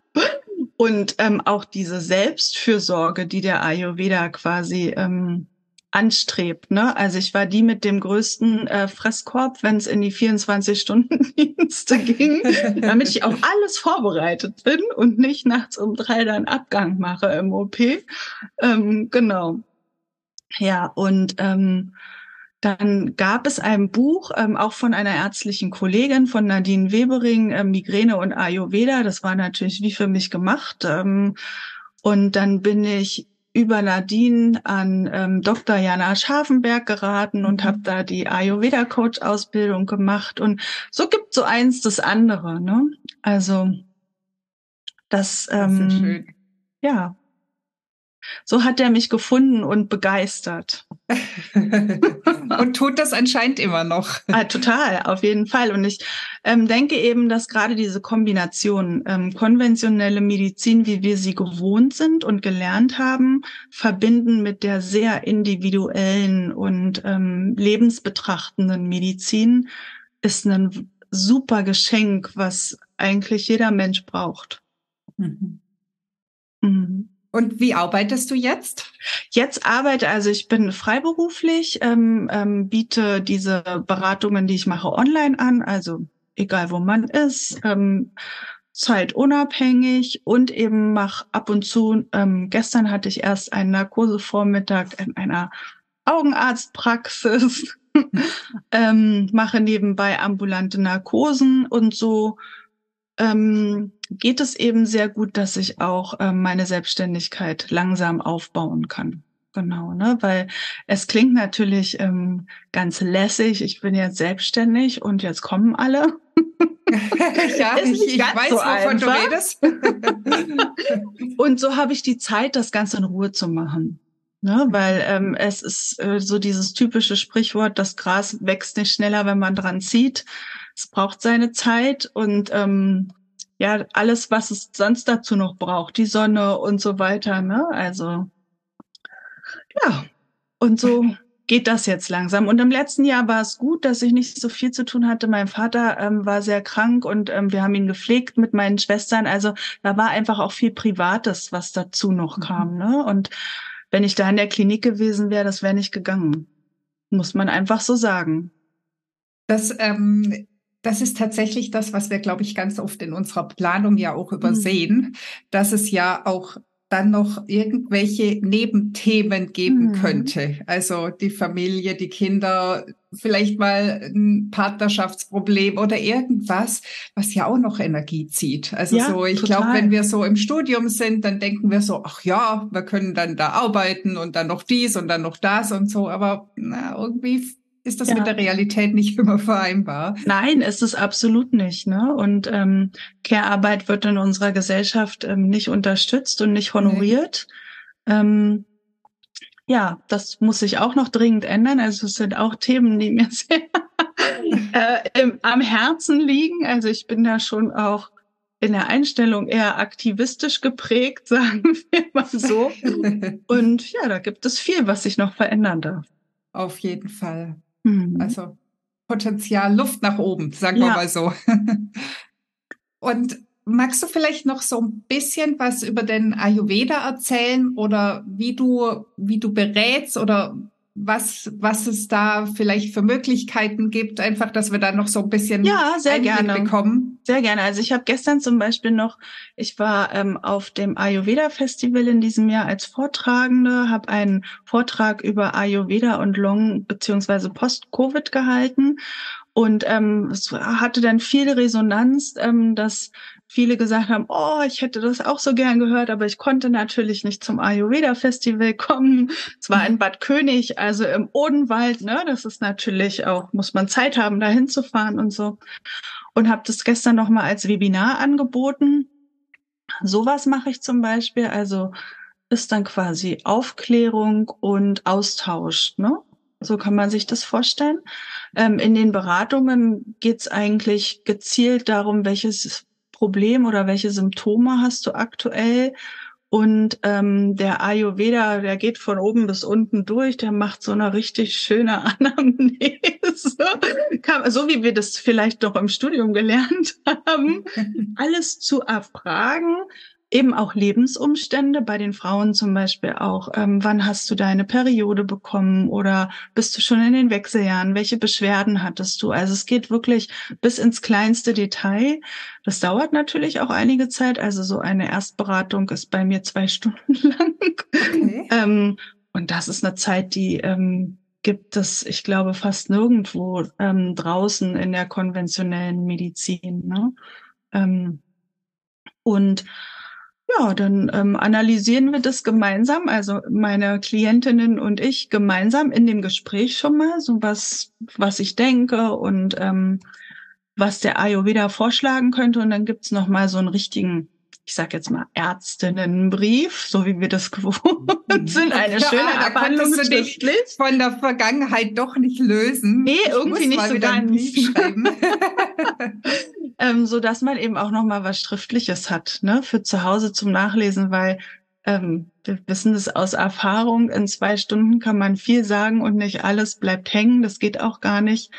Und ähm, auch diese Selbstfürsorge, die der Ayurveda quasi ähm, anstrebt. Ne? Also ich war die mit dem größten äh, Fresskorb, wenn es in die 24-Stunden-Dienste (laughs) ging, damit ich auch alles vorbereitet bin und nicht nachts um drei dann Abgang mache im OP. Ähm, genau. Ja, und ähm, dann gab es ein Buch, ähm, auch von einer ärztlichen Kollegin, von Nadine Webering, äh, Migräne und Ayurveda. Das war natürlich wie für mich gemacht. Ähm, und dann bin ich über Nadine an ähm, Dr. Jana Scharfenberg geraten und mhm. habe da die Ayurveda Coach Ausbildung gemacht und so gibt so eins das andere, ne? Also das, ähm, das ja, so hat er mich gefunden und begeistert. (laughs) und tut das anscheinend immer noch. Ah, total, auf jeden Fall. Und ich ähm, denke eben, dass gerade diese Kombination ähm, konventionelle Medizin, wie wir sie gewohnt sind und gelernt haben, verbinden mit der sehr individuellen und ähm, lebensbetrachtenden Medizin, ist ein super Geschenk, was eigentlich jeder Mensch braucht. Mhm. Mhm. Und wie arbeitest du jetzt? Jetzt arbeite, also ich bin freiberuflich, ähm, ähm, biete diese Beratungen, die ich mache, online an, also egal wo man ist, ähm, zeitunabhängig und eben mache ab und zu, ähm, gestern hatte ich erst einen Narkosevormittag in einer Augenarztpraxis, (laughs) ähm, mache nebenbei ambulante Narkosen und so ähm, geht es eben sehr gut, dass ich auch ähm, meine Selbstständigkeit langsam aufbauen kann. Genau, ne? Weil es klingt natürlich ähm, ganz lässig, ich bin jetzt selbstständig und jetzt kommen alle. (laughs) ja, ich, ich weiß, so wovon einfach. du redest. (laughs) (laughs) und so habe ich die Zeit, das Ganze in Ruhe zu machen. Ne, weil ähm, es ist äh, so dieses typische Sprichwort, das Gras wächst nicht schneller, wenn man dran zieht es braucht seine Zeit und ähm, ja, alles, was es sonst dazu noch braucht, die Sonne und so weiter, ne? Also ja, und so (laughs) geht das jetzt langsam. Und im letzten Jahr war es gut, dass ich nicht so viel zu tun hatte. Mein Vater ähm, war sehr krank und ähm, wir haben ihn gepflegt mit meinen Schwestern. Also da war einfach auch viel Privates, was dazu noch mhm. kam. Ne? Und wenn ich da in der Klinik gewesen wäre, das wäre nicht gegangen. Muss man einfach so sagen. Das ähm, das ist tatsächlich das, was wir, glaube ich, ganz oft in unserer Planung ja auch übersehen, mhm. dass es ja auch dann noch irgendwelche Nebenthemen geben mhm. könnte. Also die Familie, die Kinder, vielleicht mal ein Partnerschaftsproblem oder irgendwas, was ja auch noch Energie zieht. Also ja, so, ich glaube, wenn wir so im Studium sind, dann denken wir so, ach ja, wir können dann da arbeiten und dann noch dies und dann noch das und so, aber na, irgendwie ist das ja. mit der Realität nicht immer vereinbar. Nein, ist es absolut nicht. Ne? Und ähm, Care-Arbeit wird in unserer Gesellschaft ähm, nicht unterstützt und nicht honoriert. Nee. Ähm, ja, das muss sich auch noch dringend ändern. Also es sind auch Themen, die mir (laughs) sehr äh, im, am Herzen liegen. Also ich bin da schon auch in der Einstellung eher aktivistisch geprägt, (laughs) sagen wir mal so. (laughs) Und ja, da gibt es viel, was sich noch verändern darf. Auf jeden Fall. Mhm. Also Potenzial Luft nach oben, sagen ja. wir mal so. (laughs) Und magst du vielleicht noch so ein bisschen was über den Ayurveda erzählen oder wie du, wie du berätst oder was, was es da vielleicht für Möglichkeiten gibt, einfach, dass wir da noch so ein bisschen ja, sehr Einblick gerne. bekommen. Sehr gerne. Also ich habe gestern zum Beispiel noch, ich war ähm, auf dem Ayurveda Festival in diesem Jahr als Vortragende, habe einen Vortrag über Ayurveda und Long beziehungsweise Post-Covid gehalten und ähm, es hatte dann viel Resonanz, ähm, dass viele gesagt haben, oh, ich hätte das auch so gern gehört, aber ich konnte natürlich nicht zum Ayurveda Festival (laughs) kommen. Es war in Bad König, also im Odenwald, ne? Das ist natürlich auch, muss man Zeit haben, da hinzufahren und so. Und habe das gestern nochmal als Webinar angeboten. Sowas mache ich zum Beispiel, also ist dann quasi Aufklärung und Austausch, ne? So kann man sich das vorstellen. Ähm, in den Beratungen geht es eigentlich gezielt darum, welches Problem oder welche Symptome hast du aktuell? Und ähm, der Ayurveda, der geht von oben bis unten durch, der macht so eine richtig schöne (laughs) Anamnese, so wie wir das vielleicht doch im Studium gelernt haben, (laughs) alles zu erfragen, eben auch Lebensumstände, bei den Frauen zum Beispiel auch, ähm, wann hast du deine Periode bekommen oder bist du schon in den Wechseljahren, welche Beschwerden hattest du? Also es geht wirklich bis ins kleinste Detail. Das dauert natürlich auch einige Zeit, also so eine Erstberatung ist bei mir zwei (laughs) Stunden lang. Okay. ähm, und das ist eine Zeit, die ähm, gibt es, ich glaube, fast nirgendwo ähm, draußen in der konventionellen Medizin. Ne? Ähm, und ja, dann ähm, analysieren wir das gemeinsam, also meine Klientinnen und ich gemeinsam in dem Gespräch schon mal, so was, was ich denke und ähm, was der Ayurveda vorschlagen könnte. Und dann gibt's noch mal so einen richtigen ich sage jetzt mal Ärztinnenbrief, so wie wir das (laughs) gewohnt mhm. sind, eine schöne ja, Abhandlung dich von der Vergangenheit doch nicht lösen. Nee, ich irgendwie nicht so ganz. Brief schreiben. (laughs) (laughs) ähm, so dass man eben auch noch mal was Schriftliches hat, ne, für zu Hause zum Nachlesen, weil ähm, wir wissen es aus Erfahrung, in zwei Stunden kann man viel sagen und nicht alles bleibt hängen. Das geht auch gar nicht.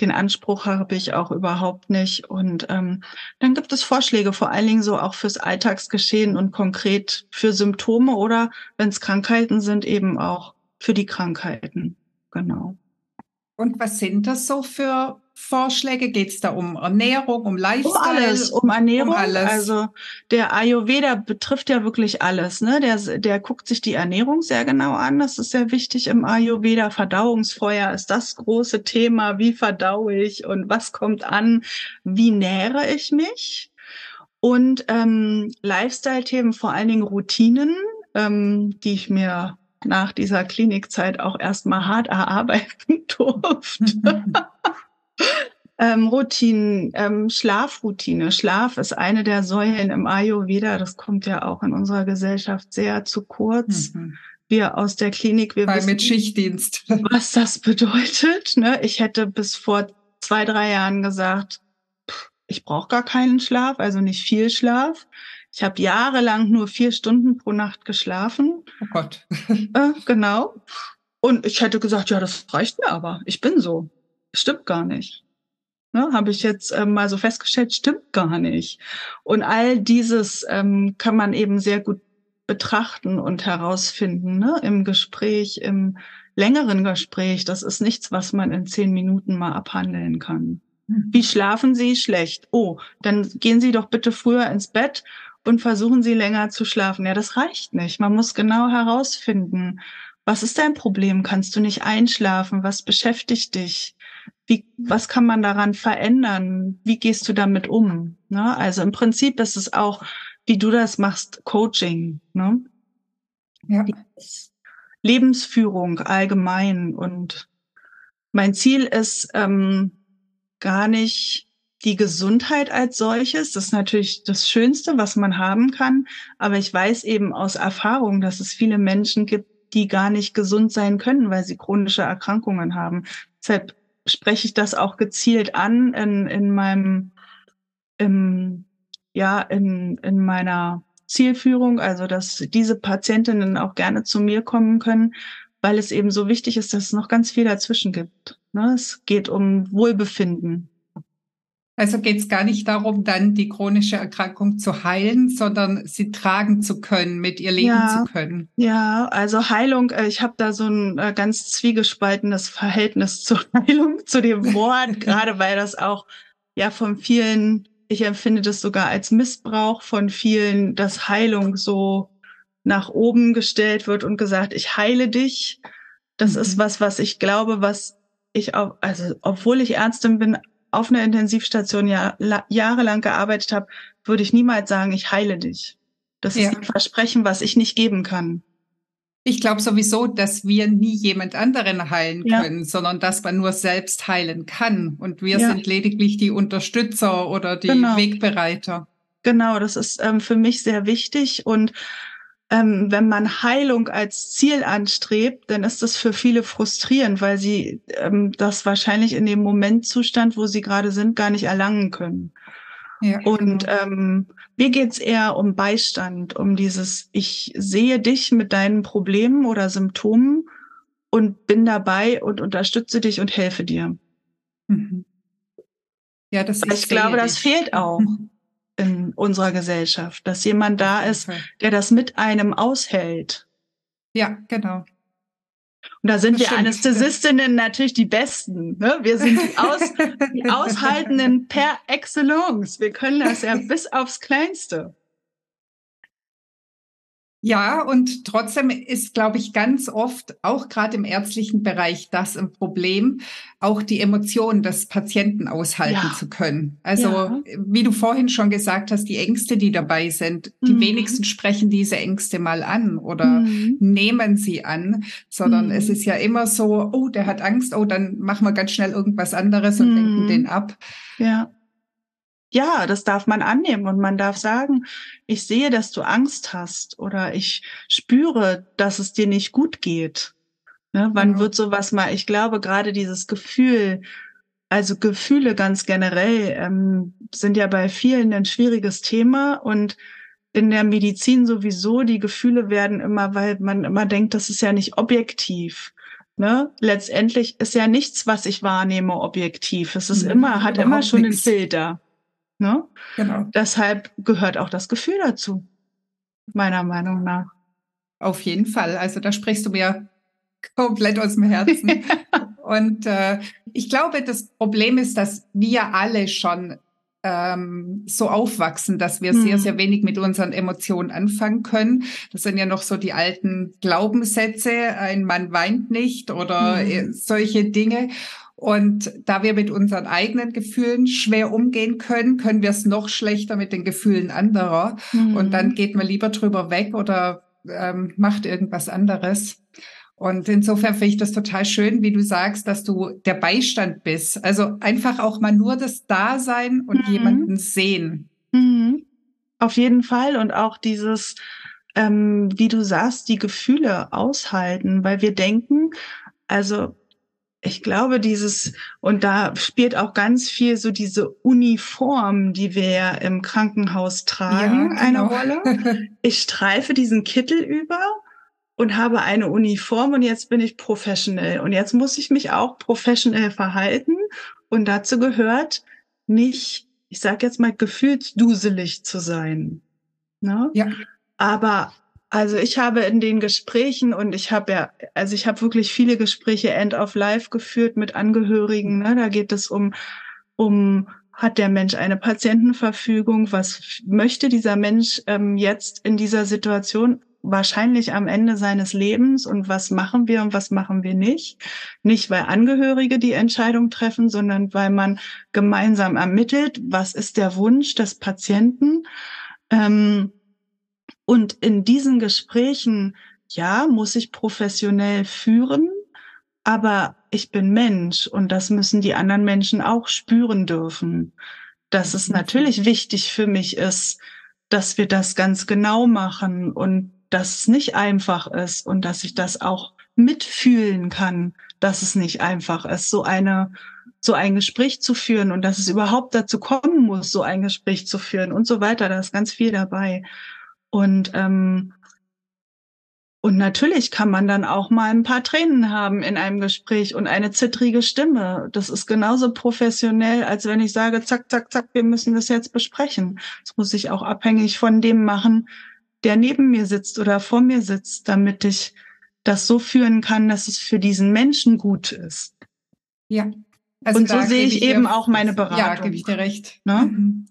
Den Anspruch habe ich auch überhaupt nicht. Und ähm, dann gibt es Vorschläge, vor allen Dingen so auch fürs Alltagsgeschehen und konkret für Symptome oder wenn es Krankheiten sind, eben auch für die Krankheiten. Genau. Und was sind das so für Vorschläge? Geht es da um Ernährung, um Lifestyle? Um alles, um Ernährung. Um alles. Also der Ayurveda betrifft ja wirklich alles. Ne? Der, der guckt sich die Ernährung sehr genau an. Das ist sehr wichtig im Ayurveda. Verdauungsfeuer ist das große Thema. Wie verdaue ich und was kommt an? Wie nähere ich mich? Und ähm, Lifestyle-Themen, vor allen Dingen Routinen, ähm, die ich mir nach dieser Klinikzeit auch erstmal hart erarbeiten (laughs) durfte. (laughs) ähm, Routinen, ähm, Schlafroutine. Schlaf ist eine der Säulen im Ayurveda. Das kommt ja auch in unserer Gesellschaft sehr zu kurz. Mhm. Wir aus der Klinik, wir Weil wissen, mit Schichtdienst. (laughs) was das bedeutet. Ne? Ich hätte bis vor zwei, drei Jahren gesagt, ich brauche gar keinen Schlaf, also nicht viel Schlaf. Ich habe jahrelang nur vier Stunden pro Nacht geschlafen. Oh Gott. (laughs) Äh, genau. Und ich hätte gesagt, ja, das reicht mir aber. Ich bin so. Stimmt gar nicht. Ne, Habe ich jetzt ähm, mal so festgestellt, stimmt gar nicht. Und all dieses ähm, kann man eben sehr gut betrachten und herausfinden ne? im Gespräch, im längeren Gespräch. Das ist nichts, was man in zehn Minuten mal abhandeln kann. Hm. Wie schlafen Sie? Schlecht. Oh, dann gehen Sie doch bitte früher ins Bett und versuchen Sie länger zu schlafen. Ja, das reicht nicht. Man muss genau herausfinden, was ist dein Problem? Kannst du nicht einschlafen? Was beschäftigt dich? Wie, was kann man daran verändern? Wie gehst du damit um? Ne? Also im Prinzip ist es auch, wie du das machst, Coaching. Ne? Ja. Lebensführung allgemein. Und mein Ziel ist ähm, gar nicht die Gesundheit als solches, das ist natürlich das Schönste, was man haben kann. Aber ich weiß eben aus Erfahrung, dass es viele Menschen gibt, die gar nicht gesund sein können, weil sie chronische Erkrankungen haben. Deshalb spreche ich das auch gezielt an in, in meinem, im, ja, in, in meiner Zielführung, also dass diese Patientinnen auch gerne zu mir kommen können, weil es eben so wichtig ist, dass es noch ganz viel dazwischen gibt. Ne? Es geht um Wohlbefinden. Also geht es gar nicht darum, dann die chronische Erkrankung zu heilen, sondern sie tragen zu können, mit ihr leben ja, zu können. Ja, also Heilung, äh, ich habe da so ein äh, ganz zwiegespaltenes Verhältnis (laughs) zur Heilung, zu dem Wort, (laughs) gerade weil das auch ja von vielen, ich empfinde das sogar als Missbrauch von vielen, dass Heilung so nach oben gestellt wird und gesagt, ich heile dich. Das mhm. ist was, was ich glaube, was ich auch, also obwohl ich Ärztin bin, auf einer Intensivstation ja, jahrelang gearbeitet habe, würde ich niemals sagen, ich heile dich. Das ja. ist ein Versprechen, was ich nicht geben kann. Ich glaube sowieso, dass wir nie jemand anderen heilen ja. können, sondern dass man nur selbst heilen kann. Und wir ja. sind lediglich die Unterstützer oder die genau. Wegbereiter. Genau, das ist ähm, für mich sehr wichtig. Und ähm, wenn man Heilung als Ziel anstrebt, dann ist das für viele frustrierend, weil sie ähm, das wahrscheinlich in dem Momentzustand, wo sie gerade sind, gar nicht erlangen können. Ja, und genau. ähm, mir geht's eher um Beistand, um dieses, ich sehe dich mit deinen Problemen oder Symptomen und bin dabei und unterstütze dich und helfe dir. Mhm. Ja, das ist ich glaube, das fehlt auch. In unserer Gesellschaft, dass jemand da ist, der das mit einem aushält. Ja, genau. Und da sind das wir stimmt, Anästhesistinnen stimmt. natürlich die Besten. Ne? Wir sind die, Aus, die (laughs) Aushaltenden per Excellence. Wir können das ja bis aufs Kleinste. Ja, und trotzdem ist, glaube ich, ganz oft, auch gerade im ärztlichen Bereich, das ein Problem, auch die Emotionen des Patienten aushalten ja. zu können. Also, ja. wie du vorhin schon gesagt hast, die Ängste, die dabei sind, die mhm. wenigsten sprechen diese Ängste mal an oder mhm. nehmen sie an, sondern mhm. es ist ja immer so, oh, der hat Angst, oh, dann machen wir ganz schnell irgendwas anderes und lenken den mhm. ab. Ja. Ja, das darf man annehmen und man darf sagen, ich sehe, dass du Angst hast oder ich spüre, dass es dir nicht gut geht. Ne? Wann ja. wird sowas mal, ich glaube, gerade dieses Gefühl, also Gefühle ganz generell ähm, sind ja bei vielen ein schwieriges Thema und in der Medizin sowieso, die Gefühle werden immer, weil man immer denkt, das ist ja nicht objektiv. Ne? Letztendlich ist ja nichts, was ich wahrnehme, objektiv. Es ist mhm, immer, hat immer schon nichts. einen Filter. Ne? Genau. Deshalb gehört auch das Gefühl dazu, meiner Meinung nach. Auf jeden Fall. Also da sprichst du mir komplett aus dem Herzen. (laughs) Und äh, ich glaube, das Problem ist, dass wir alle schon ähm, so aufwachsen, dass wir hm. sehr, sehr wenig mit unseren Emotionen anfangen können. Das sind ja noch so die alten Glaubenssätze, ein Mann weint nicht oder hm. solche Dinge. Und da wir mit unseren eigenen Gefühlen schwer umgehen können, können wir es noch schlechter mit den Gefühlen anderer. Mhm. Und dann geht man lieber drüber weg oder ähm, macht irgendwas anderes. Und insofern finde ich das total schön, wie du sagst, dass du der Beistand bist. Also einfach auch mal nur das Dasein und mhm. jemanden sehen. Mhm. Auf jeden Fall. Und auch dieses, ähm, wie du sagst, die Gefühle aushalten, weil wir denken, also ich glaube, dieses, und da spielt auch ganz viel so diese Uniform, die wir ja im Krankenhaus tragen, ja, genau. eine Rolle. (laughs) Ich streife diesen Kittel über und habe eine Uniform und jetzt bin ich professionell. Und jetzt muss ich mich auch professionell verhalten. Und dazu gehört nicht, ich sage jetzt mal, gefühlsduselig zu sein. Ne? Ja. Aber also ich habe in den Gesprächen und ich habe ja, also ich habe wirklich viele Gespräche End of Life geführt mit Angehörigen. Ne? Da geht es um, um hat der Mensch eine Patientenverfügung? Was möchte dieser Mensch ähm, jetzt in dieser Situation? Wahrscheinlich am Ende seines Lebens und was machen wir und was machen wir nicht? Nicht, weil Angehörige die Entscheidung treffen, sondern weil man gemeinsam ermittelt, was ist der Wunsch des Patienten? Ähm, und in diesen Gesprächen, ja, muss ich professionell führen, aber ich bin Mensch und das müssen die anderen Menschen auch spüren dürfen. Dass es natürlich wichtig für mich ist, dass wir das ganz genau machen und dass es nicht einfach ist und dass ich das auch mitfühlen kann, dass es nicht einfach ist, so eine so ein Gespräch zu führen und dass es überhaupt dazu kommen muss, so ein Gespräch zu führen und so weiter. Da ist ganz viel dabei. Und ähm, und natürlich kann man dann auch mal ein paar Tränen haben in einem Gespräch und eine zittrige Stimme. Das ist genauso professionell, als wenn ich sage, zack, zack, zack, wir müssen das jetzt besprechen. Das muss ich auch abhängig von dem machen, der neben mir sitzt oder vor mir sitzt, damit ich das so führen kann, dass es für diesen Menschen gut ist. Ja. Also und so sehe ich, ich eben auch meine Beratung. Ja, gebe ich dir recht. Ne? Mhm.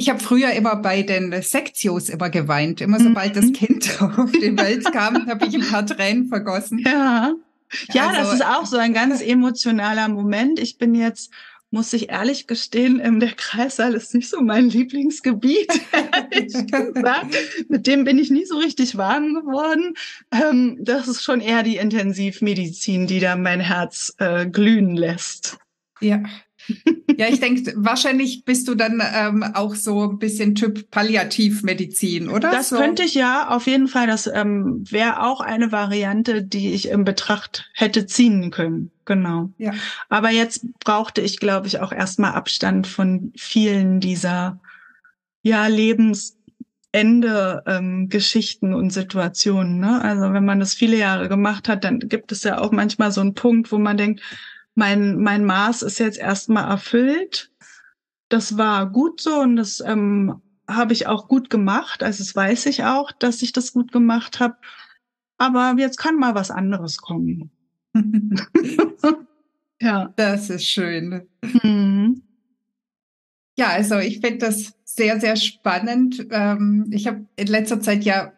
Ich habe früher immer bei den Sektios immer geweint. Immer sobald mhm. das Kind (laughs) auf die Welt kam, habe ich ein paar Tränen vergossen. Ja. Ja, also, das ist auch so ein ganz emotionaler Moment. Ich bin jetzt, muss ich ehrlich gestehen, der Kreissaal ist nicht so mein Lieblingsgebiet. (laughs) Mit dem bin ich nie so richtig warm geworden. Ähm, das ist schon eher die Intensivmedizin, die da mein Herz äh, glühen lässt. Ja, ja, ich denke, wahrscheinlich bist du dann ähm, auch so ein bisschen Typ Palliativmedizin, oder? Das so. könnte ich ja, auf jeden Fall. Das ähm, wäre auch eine Variante, die ich in Betracht hätte ziehen können. Genau. Ja. Aber jetzt brauchte ich, glaube ich, auch erstmal Abstand von vielen dieser ja, Lebensende ähm, Geschichten und Situationen. Ne? Also wenn man das viele Jahre gemacht hat, dann gibt es ja auch manchmal so einen Punkt, wo man denkt, mein, mein Maß ist jetzt erstmal erfüllt. Das war gut so und das ähm, habe ich auch gut gemacht. Also das weiß ich auch, dass ich das gut gemacht habe. Aber jetzt kann mal was anderes kommen. (laughs) ja. Das ist schön. Mhm. Ja, also ich finde das sehr, sehr spannend. Ähm, ich habe in letzter Zeit ja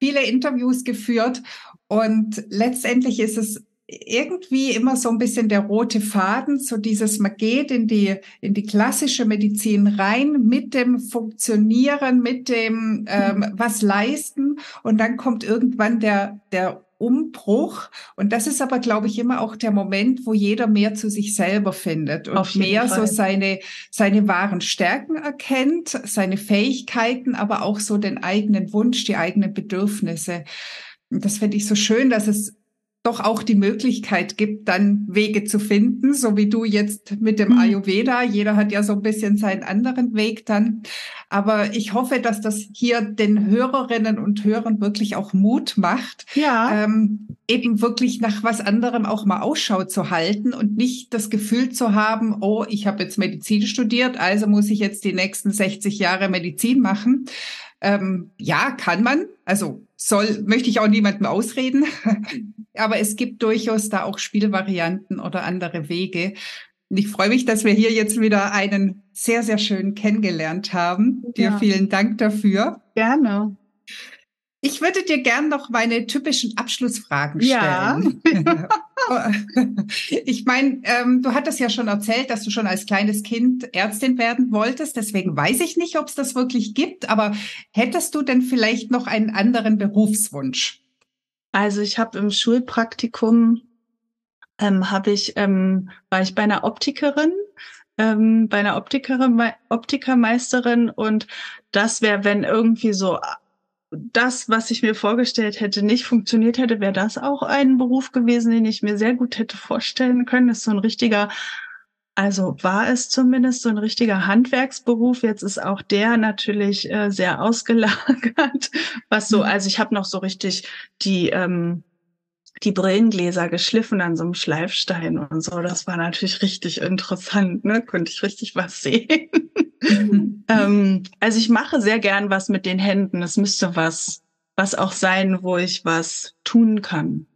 viele Interviews geführt und letztendlich ist es irgendwie immer so ein bisschen der rote Faden, so dieses, man geht in die, in die klassische Medizin rein mit dem Funktionieren, mit dem ähm, mhm. was leisten und dann kommt irgendwann der, der Umbruch. Und das ist aber, glaube ich, immer auch der Moment, wo jeder mehr zu sich selber findet und mehr Fall. so seine, seine wahren Stärken erkennt, seine Fähigkeiten, aber auch so den eigenen Wunsch, die eigenen Bedürfnisse. Und das finde ich so schön, dass es doch auch die Möglichkeit gibt, dann Wege zu finden, so wie du jetzt mit dem mhm. Ayurveda. Jeder hat ja so ein bisschen seinen anderen Weg dann. Aber ich hoffe, dass das hier den Hörerinnen und Hörern wirklich auch Mut macht, ja. ähm, eben wirklich nach was anderem auch mal Ausschau zu halten und nicht das Gefühl zu haben, oh, ich habe jetzt Medizin studiert, also muss ich jetzt die nächsten 60 Jahre Medizin machen, ähm, ja, kann man. Also soll, möchte ich auch niemandem ausreden. (laughs) Aber es gibt durchaus da auch Spielvarianten oder andere Wege. Und ich freue mich, dass wir hier jetzt wieder einen sehr, sehr schön kennengelernt haben. Ja. Dir vielen Dank dafür. Gerne. Ich würde dir gern noch meine typischen Abschlussfragen stellen. Ja. (laughs) ich meine, ähm, du hattest ja schon erzählt, dass du schon als kleines Kind Ärztin werden wolltest. Deswegen weiß ich nicht, ob es das wirklich gibt. Aber hättest du denn vielleicht noch einen anderen Berufswunsch? Also ich habe im Schulpraktikum ähm, habe ich ähm, war ich bei einer Optikerin ähm, bei einer Optikerin, Optikermeisterin und das wäre, wenn irgendwie so das, was ich mir vorgestellt hätte, nicht funktioniert hätte, wäre das auch ein Beruf gewesen, den ich mir sehr gut hätte vorstellen können. Das ist so ein richtiger, also war es zumindest so ein richtiger Handwerksberuf. Jetzt ist auch der natürlich äh, sehr (laughs) ausgelagert. Was so, mhm. also ich habe noch so richtig die ähm, die Brillengläser geschliffen an so einem Schleifstein und so. Das war natürlich richtig interessant, ne? Konnte ich richtig was (laughs) sehen. Mhm. ähm, also ich mache sehr gern was mit den Händen. Es müsste was, was auch sein, wo ich was tun kann.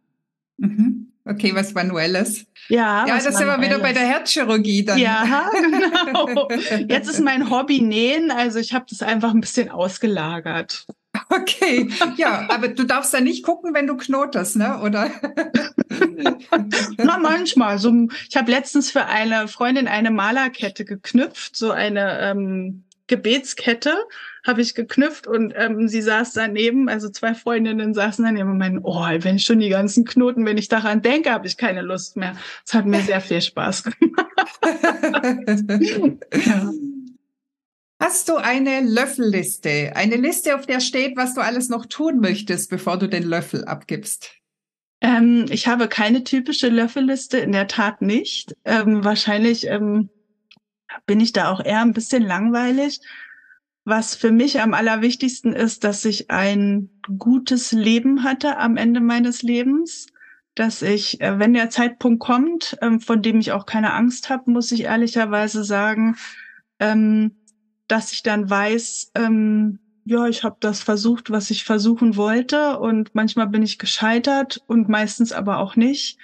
Mhm. Okay, was Manuelles. Ja, ja das sind wir wieder bei der Herzchirurgie dann. Ja, genau. (laughs) Jetzt ist mein Hobby Nähen, also ich habe das einfach ein bisschen ausgelagert. Okay, ja, aber du darfst da nicht gucken, wenn du knotest, ne? Oder? (laughs) Na, manchmal. So, ich habe letztens für eine Freundin eine Malerkette geknüpft, so eine ähm, Gebetskette habe ich geknüpft und ähm, sie saß daneben, also zwei Freundinnen saßen daneben und meinen, oh, wenn ich schon die ganzen Knoten, wenn ich daran denke, habe ich keine Lust mehr. Es hat mir sehr viel Spaß (laughs) gemacht. ja. Hast du eine Löffelliste? Eine Liste, auf der steht, was du alles noch tun möchtest, bevor du den Löffel abgibst? Ähm, ich habe keine typische Löffelliste, in der Tat nicht. Ähm, wahrscheinlich ähm, bin ich da auch eher ein bisschen langweilig. Was für mich am allerwichtigsten ist, dass ich ein gutes Leben hatte am Ende meines Lebens, dass ich, äh, wenn der Zeitpunkt kommt, ähm, von dem ich auch keine Angst habe, muss ich ehrlicherweise sagen, ähm, dass ich dann weiß, ähm, ja, ich habe das versucht, was ich versuchen wollte und manchmal bin ich gescheitert und meistens aber auch nicht.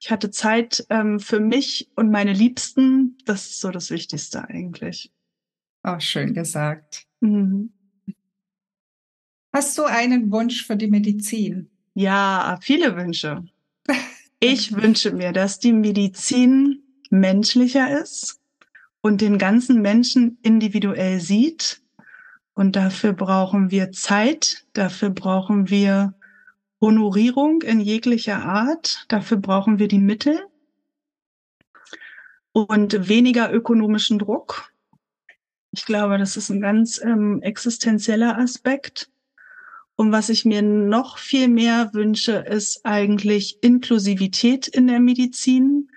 Ich hatte Zeit für mich und meine Liebsten. Das ist so das Wichtigste eigentlich. Auch schön gesagt. Mhm. Hast du einen Wunsch für die Medizin? Ja, viele Wünsche. (laughs) Ich wünsche mir, dass die Medizin menschlicher ist, und den ganzen Menschen individuell sieht. Und dafür brauchen wir Zeit, dafür brauchen wir Honorierung in jeglicher Art, dafür brauchen wir die Mittel und weniger ökonomischen Druck. Ich glaube, das ist ein ganz ähm, existenzieller Aspekt. Und was ich mir noch viel mehr wünsche, ist eigentlich Inklusivität in der Medizin.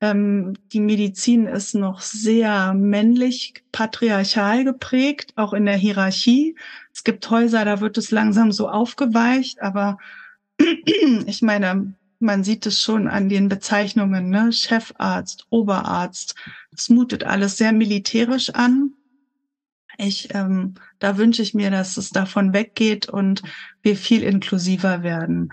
Ähm, die Medizin ist noch sehr männlich, patriarchal geprägt, auch in der Hierarchie. Es gibt Häuser, da wird es langsam so aufgeweicht, aber (clears throat) ich meine, man sieht es schon an den Bezeichnungen, ne? Chefarzt, Oberarzt. Es mutet alles sehr militärisch an. Ich, ähm, da wünsche ich mir, dass es davon weggeht und wir viel inklusiver werden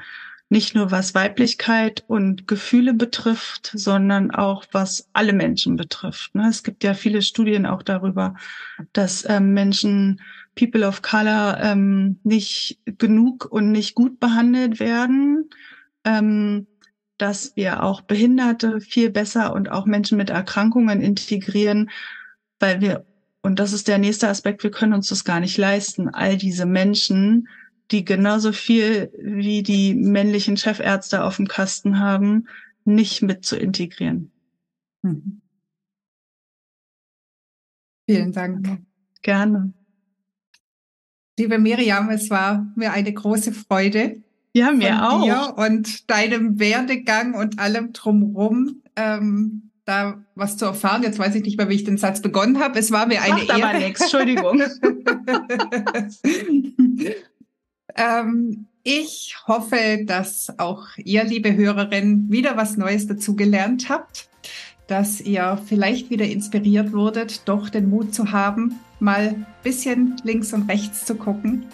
nicht nur was Weiblichkeit und Gefühle betrifft, sondern auch was alle Menschen betrifft. Ne? Es gibt ja viele Studien auch darüber, dass ähm, Menschen People of Color ähm, nicht genug und nicht gut behandelt werden, ähm, dass wir auch Behinderte viel besser und auch Menschen mit Erkrankungen integrieren, weil wir, und das ist der nächste Aspekt, wir können uns das gar nicht leisten, all diese Menschen, die genauso viel wie die männlichen Chefärzte auf dem Kasten haben, nicht mit zu integrieren. Mhm. Vielen Dank. Gerne. Liebe Miriam, es war mir eine große Freude. Ja, mir auch. und deinem Werdegang und allem drumherum ähm, da was zu erfahren. Jetzt weiß ich nicht mehr, wie ich den Satz begonnen habe. Es war mir eine Macht Ehre. aber nichts, Entschuldigung. (laughs) ähm, ich hoffe, dass auch ihr, liebe Hörerin, wieder was Neues dazugelernt habt dass ihr vielleicht wieder inspiriert wurdet, doch den Mut zu haben, mal ein bisschen links und rechts zu gucken.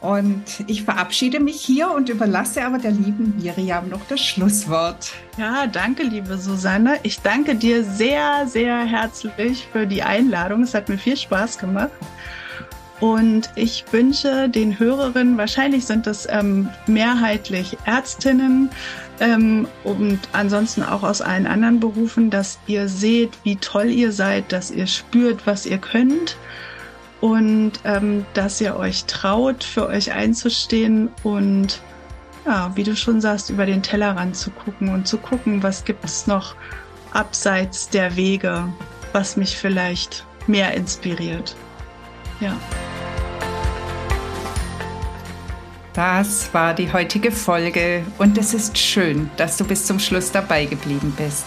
Und ich verabschiede mich hier und überlasse aber der lieben Miriam noch das Schlusswort. Ja, danke, liebe Susanne. Ich danke dir sehr, sehr herzlich für die Einladung. Es hat mir viel Spaß gemacht. Und ich wünsche den Hörerinnen, wahrscheinlich sind es ähm, mehrheitlich Ärztinnen, ähm, und ansonsten auch aus allen anderen Berufen, dass ihr seht, wie toll ihr seid, dass ihr spürt, was ihr könnt und ähm, dass ihr euch traut, für euch einzustehen und ja, wie du schon sagst, über den Tellerrand zu gucken und zu gucken, was gibt es noch abseits der Wege, was mich vielleicht mehr inspiriert. Ja. Das war die heutige Folge und es ist schön, dass du bis zum Schluss dabei geblieben bist.